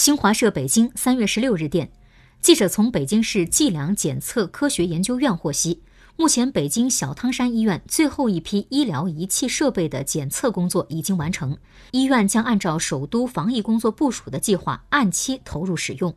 新华社北京三月十六日电记者从北京市计量检测科学研究院获悉目前北京小汤山医院最后一批医疗仪器设备的检测工作已经完成医院将按照首都防疫工作部署的计划按期投入使用。